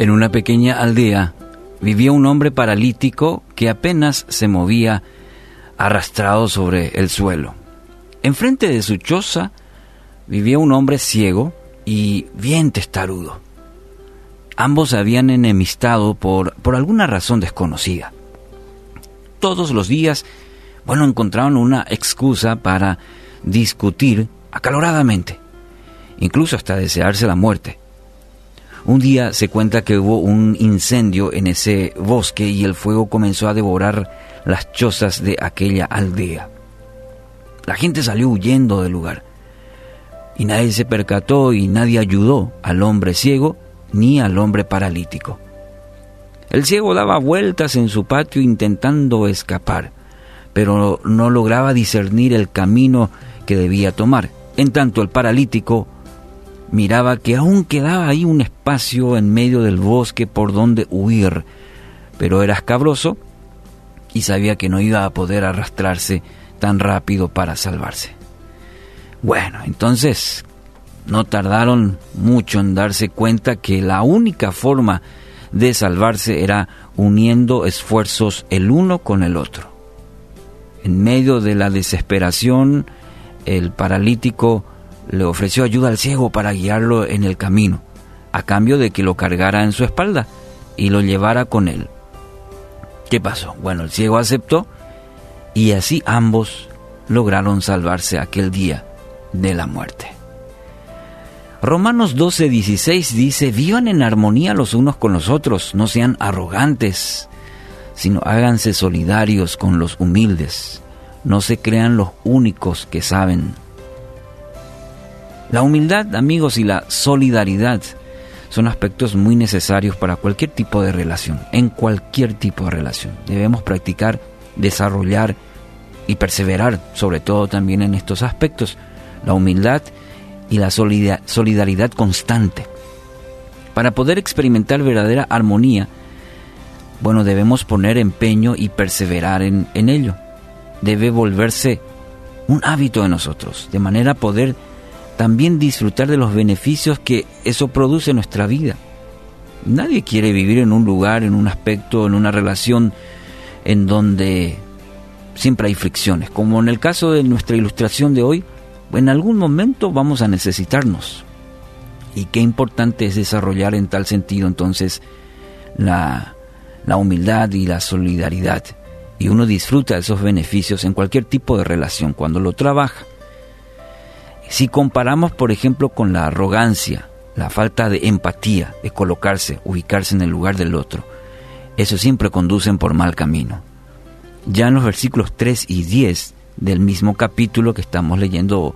En una pequeña aldea vivía un hombre paralítico que apenas se movía arrastrado sobre el suelo. Enfrente de su choza vivía un hombre ciego y bien testarudo. Ambos habían enemistado por, por alguna razón desconocida. Todos los días, bueno, encontraban una excusa para discutir acaloradamente, incluso hasta desearse la muerte. Un día se cuenta que hubo un incendio en ese bosque y el fuego comenzó a devorar las chozas de aquella aldea. La gente salió huyendo del lugar y nadie se percató y nadie ayudó al hombre ciego ni al hombre paralítico. El ciego daba vueltas en su patio intentando escapar, pero no lograba discernir el camino que debía tomar. En tanto el paralítico miraba que aún quedaba ahí un espacio en medio del bosque por donde huir, pero era escabroso y sabía que no iba a poder arrastrarse tan rápido para salvarse. Bueno, entonces no tardaron mucho en darse cuenta que la única forma de salvarse era uniendo esfuerzos el uno con el otro. En medio de la desesperación, el paralítico le ofreció ayuda al ciego para guiarlo en el camino, a cambio de que lo cargara en su espalda y lo llevara con él. ¿Qué pasó? Bueno, el ciego aceptó y así ambos lograron salvarse aquel día de la muerte. Romanos 12:16 dice, vivan en armonía los unos con los otros, no sean arrogantes, sino háganse solidarios con los humildes, no se crean los únicos que saben la humildad, amigos, y la solidaridad son aspectos muy necesarios para cualquier tipo de relación, en cualquier tipo de relación. Debemos practicar, desarrollar y perseverar, sobre todo también en estos aspectos, la humildad y la solidaridad constante. Para poder experimentar verdadera armonía, bueno, debemos poner empeño y perseverar en, en ello. Debe volverse un hábito de nosotros, de manera a poder también disfrutar de los beneficios que eso produce en nuestra vida. Nadie quiere vivir en un lugar, en un aspecto, en una relación en donde siempre hay fricciones. Como en el caso de nuestra ilustración de hoy, en algún momento vamos a necesitarnos. Y qué importante es desarrollar en tal sentido entonces la, humildad y la solidaridad. Y uno disfruta de esos beneficios en cualquier tipo de relación cuando lo trabaja. Si comparamos, por ejemplo, con la arrogancia, la falta de empatía, de colocarse, ubicarse en el lugar del otro, eso siempre conducen por mal camino. Ya en los versículos 3 y 10 del mismo capítulo que estamos leyendo,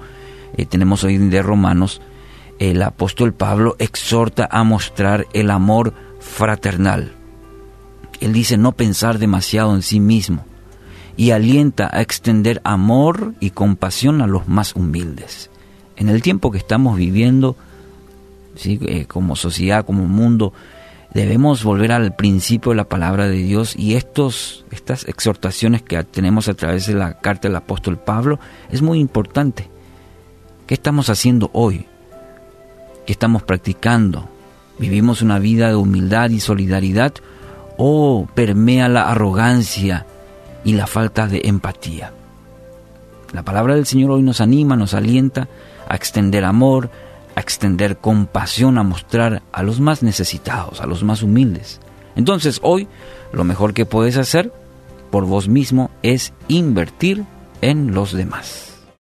eh, tenemos hoy de Romanos, el apóstol Pablo exhorta a mostrar el amor fraternal. Él dice no pensar demasiado en sí mismo y alienta a extender amor y compasión a los más humildes en el tiempo que estamos viviendo, ¿sí? Eh, como sociedad, como mundo, debemos volver al principio de la palabra de Dios y estos, estas exhortaciones que tenemos a través de la carta del apóstol Pablo es muy importante. ¿Qué estamos haciendo hoy? ¿Qué estamos practicando? ¿Vivimos una vida de humildad y solidaridad o permea la arrogancia y la falta de empatía? La palabra del Señor hoy nos anima, nos alienta a extender amor, a extender compasión, a mostrar a los más necesitados, a los más humildes. Entonces hoy lo mejor que puedes hacer por vos mismo es invertir en los demás.